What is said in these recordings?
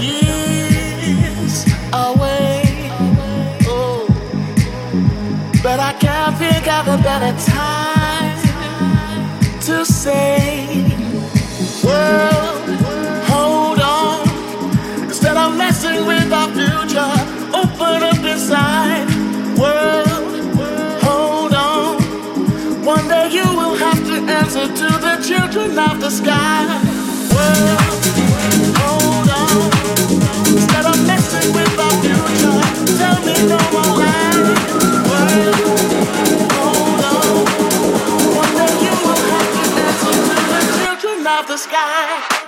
years away. Oh. But I can't think of a better time to say, World, hold on. Instead of messing with our future, open up inside. World, hold on. One day you will have to answer to the children of the sky. World, hold on. the sky.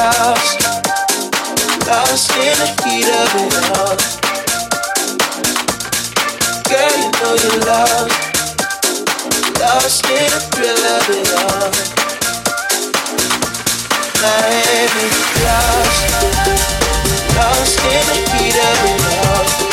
lost, lost in the heat of it all. Girl, you know you're lost, lost in the thrill of it all. Miami, lost, lost in the heat of it all.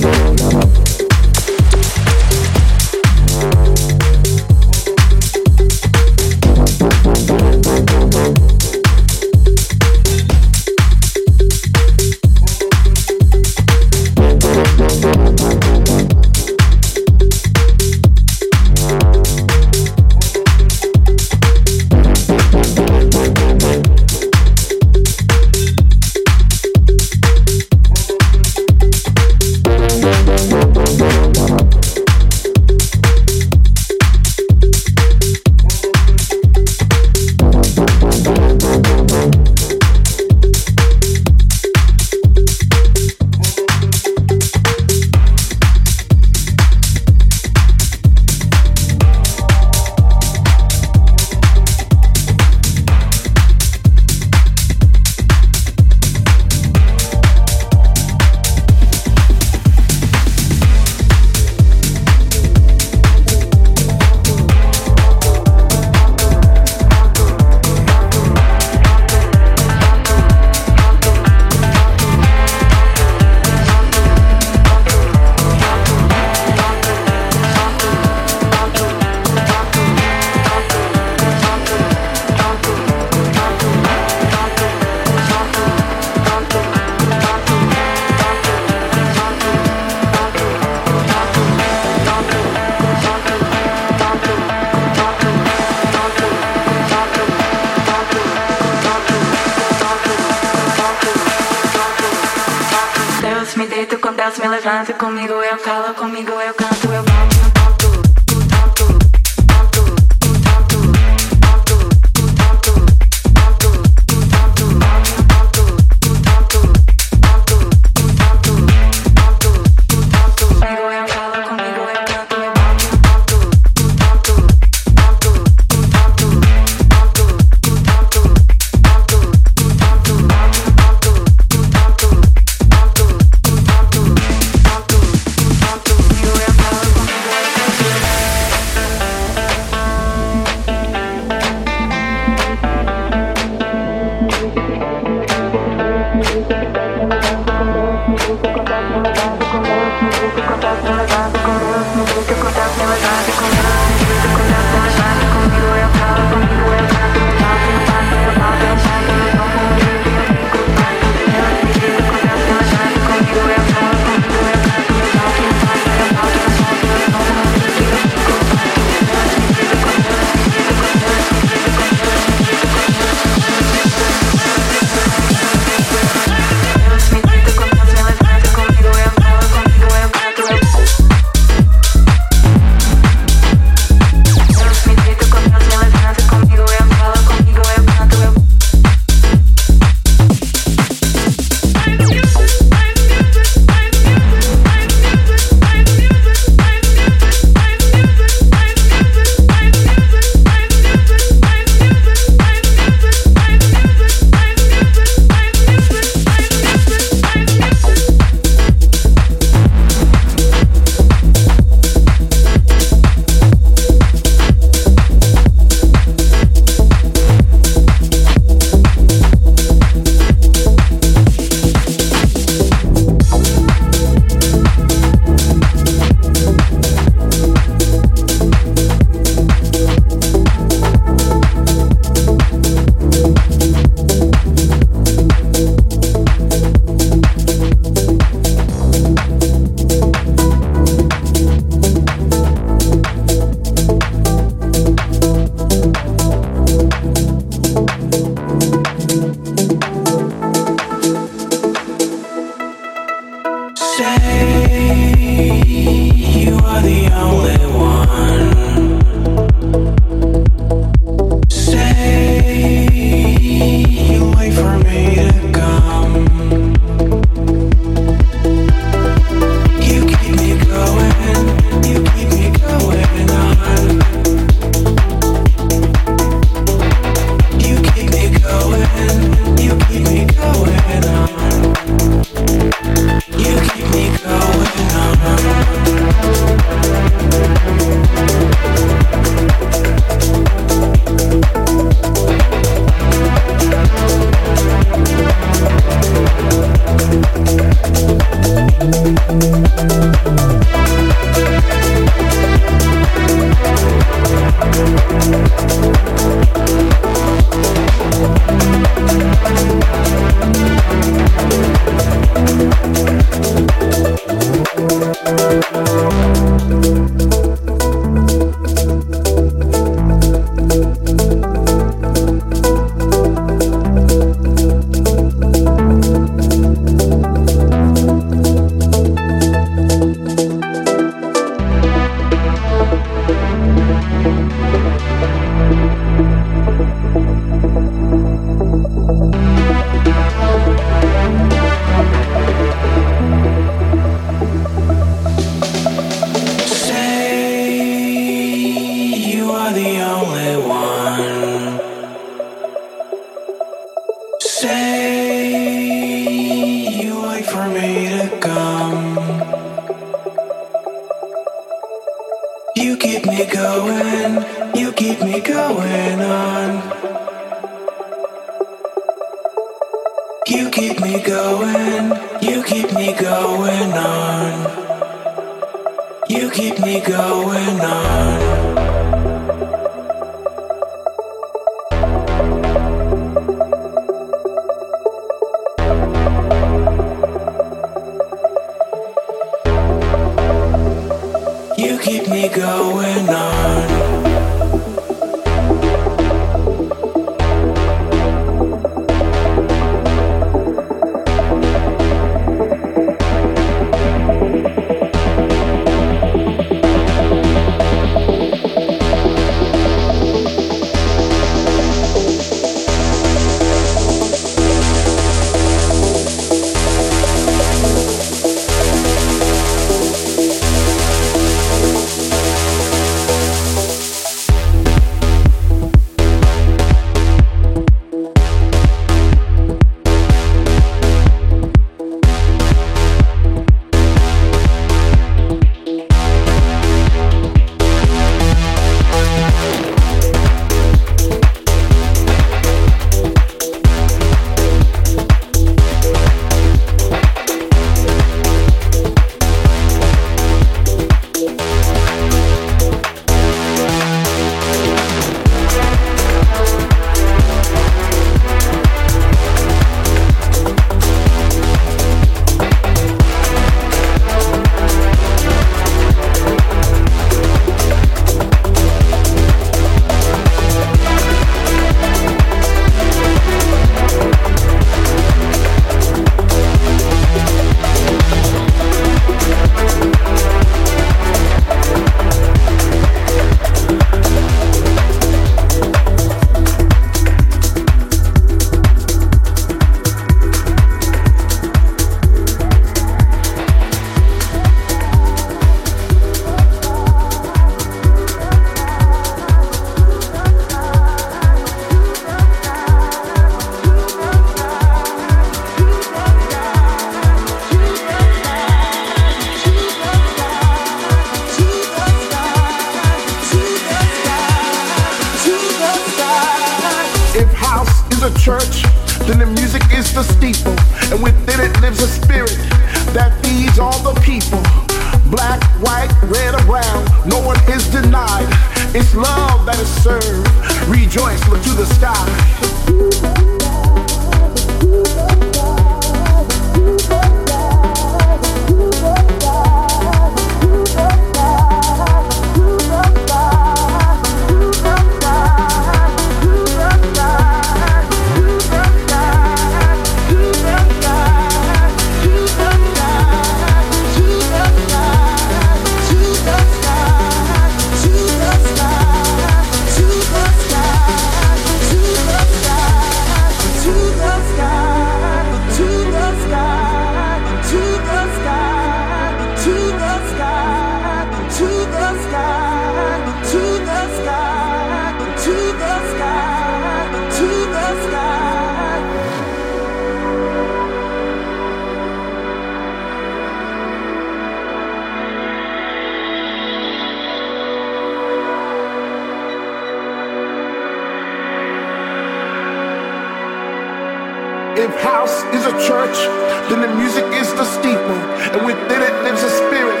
Church, then the music is the steeple. And within it lives a spirit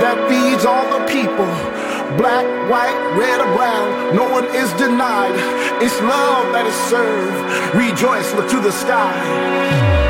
that feeds all the people. Black, white, red, or brown, no one is denied. It's love that is served. Rejoice, look to the sky.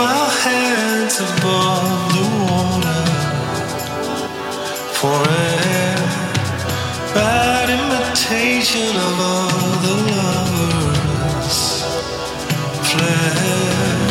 My hands above the water for a bad imitation of other lovers' flesh.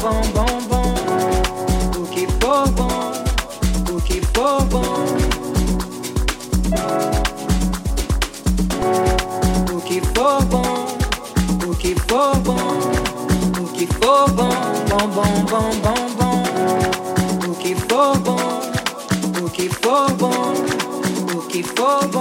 bom, bom, bom. O que for bom, o que for bom. O que for bom, o que for bom. O que for bom, bom, bom, bom, bom, bom. O que for bom, o que for bom, o que for bom.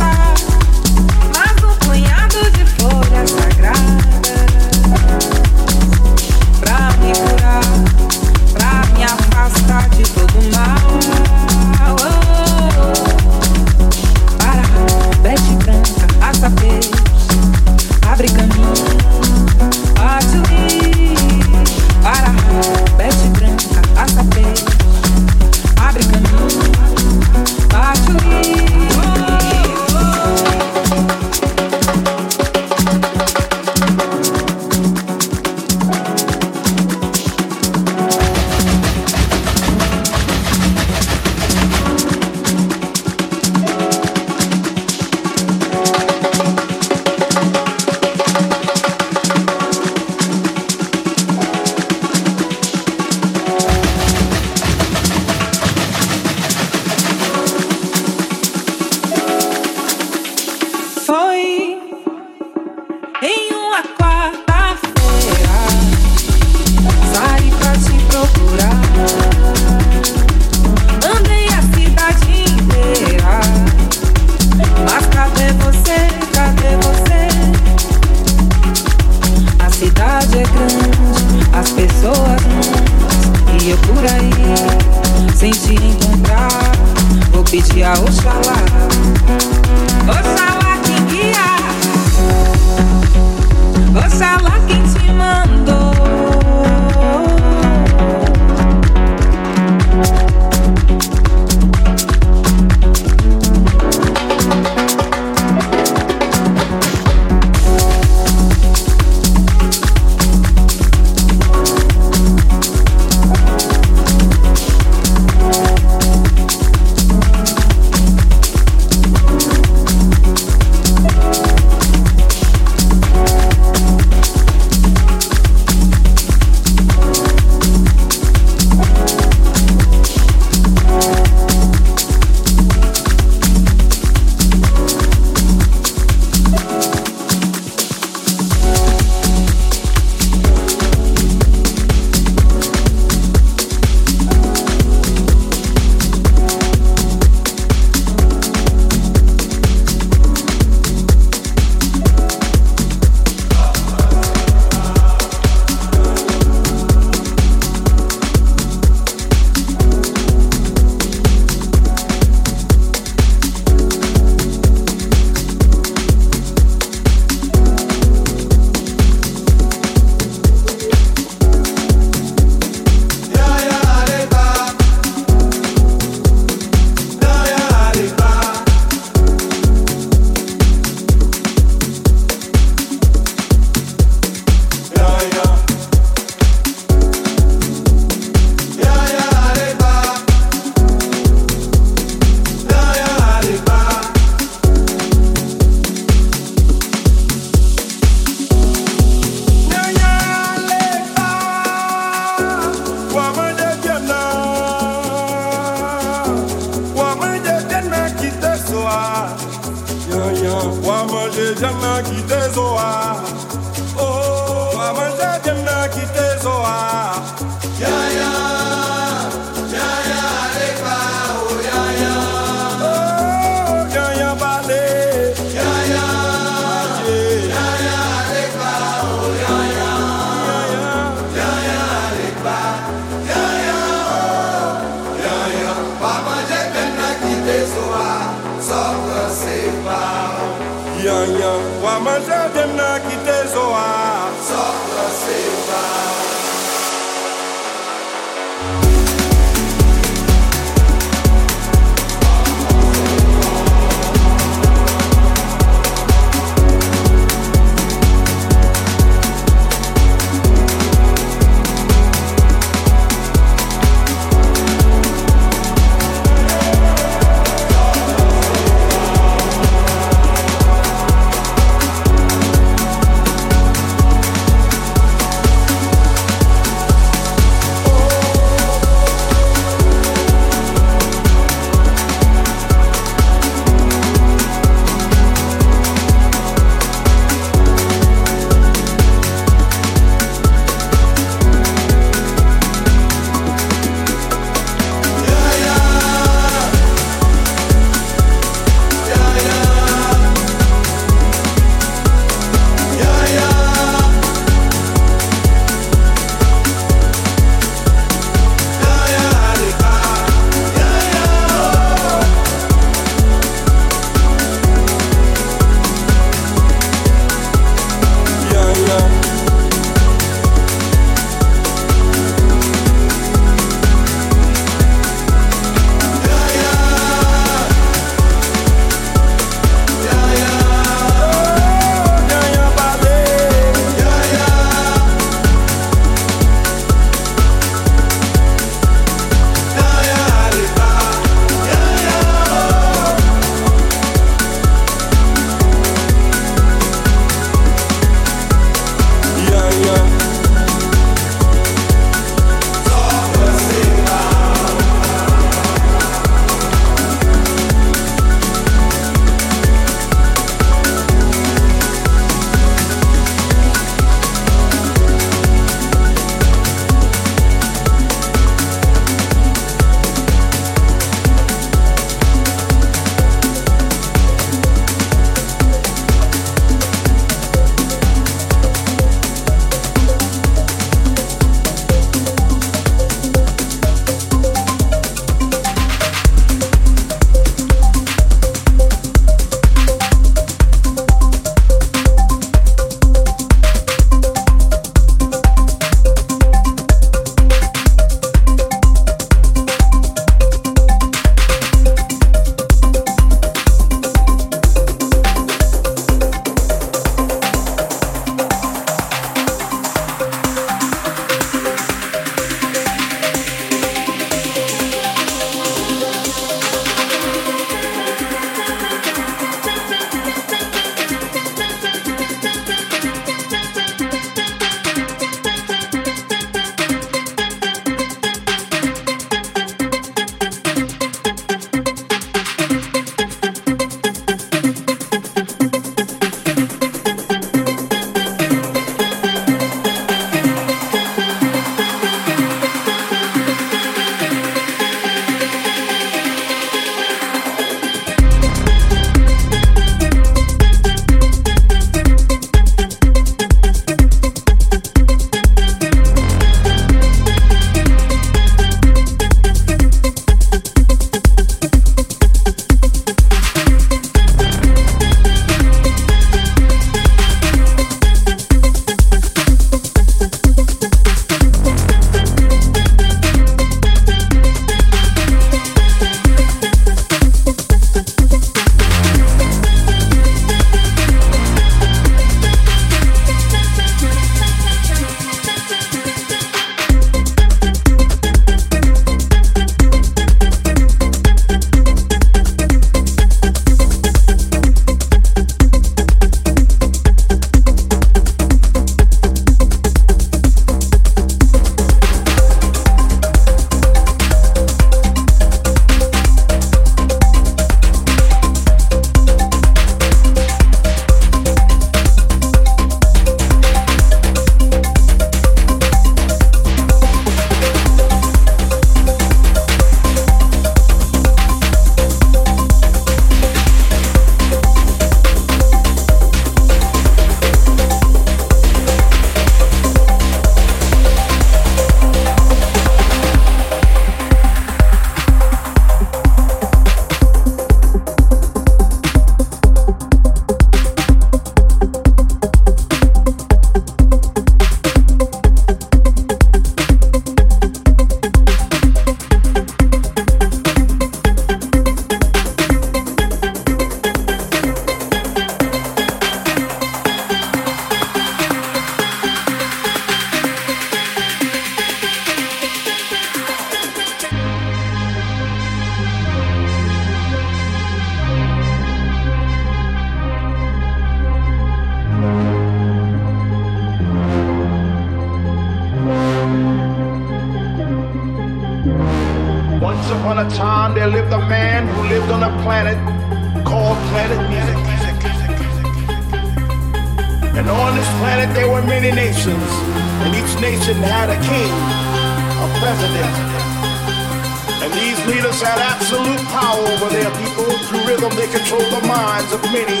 Over their people. Through rhythm they control the minds of many.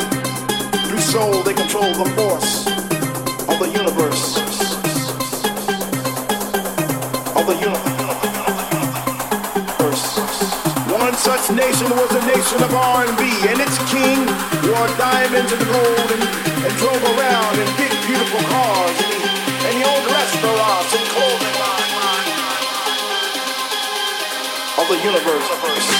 Through soul they control the force of the universe. Of the universe. One such nation was the nation of R&B, and its king wore diamonds and gold and, and drove around in big, beautiful cars, and he, he owned restaurants and clothing of the universe.